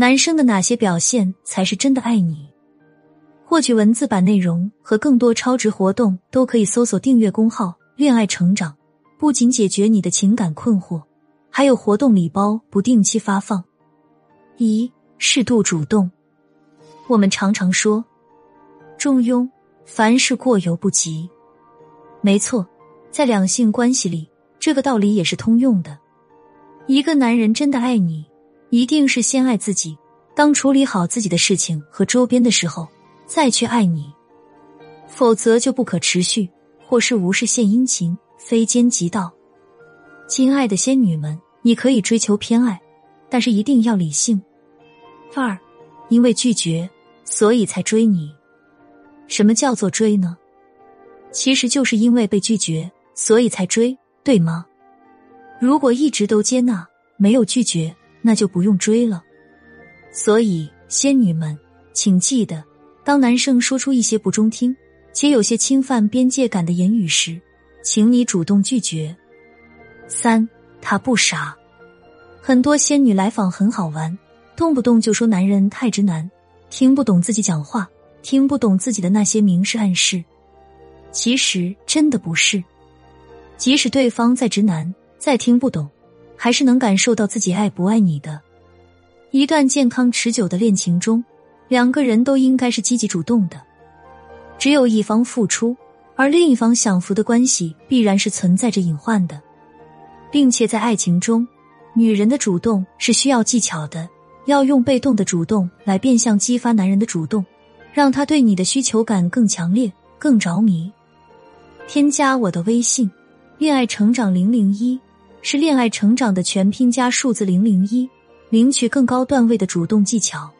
男生的哪些表现才是真的爱你？获取文字版内容和更多超值活动，都可以搜索订阅公号“恋爱成长”。不仅解决你的情感困惑，还有活动礼包不定期发放。一、适度主动。我们常常说“中庸”，凡事过犹不及。没错，在两性关系里，这个道理也是通用的。一个男人真的爱你。一定是先爱自己，当处理好自己的事情和周边的时候，再去爱你，否则就不可持续，或是无事献殷勤，非奸即盗。亲爱的仙女们，你可以追求偏爱，但是一定要理性。二，因为拒绝，所以才追你。什么叫做追呢？其实就是因为被拒绝，所以才追，对吗？如果一直都接纳，没有拒绝。那就不用追了。所以，仙女们，请记得，当男生说出一些不中听且有些侵犯边界感的言语时，请你主动拒绝。三，他不傻。很多仙女来访很好玩，动不动就说男人太直男，听不懂自己讲话，听不懂自己的那些明示暗示。其实真的不是，即使对方再直男，再听不懂。还是能感受到自己爱不爱你的。一段健康持久的恋情中，两个人都应该是积极主动的。只有一方付出，而另一方享福的关系，必然是存在着隐患的。并且在爱情中，女人的主动是需要技巧的，要用被动的主动来变相激发男人的主动，让他对你的需求感更强烈、更着迷。添加我的微信，恋爱成长零零一。是恋爱成长的全拼加数字零零一，领取更高段位的主动技巧。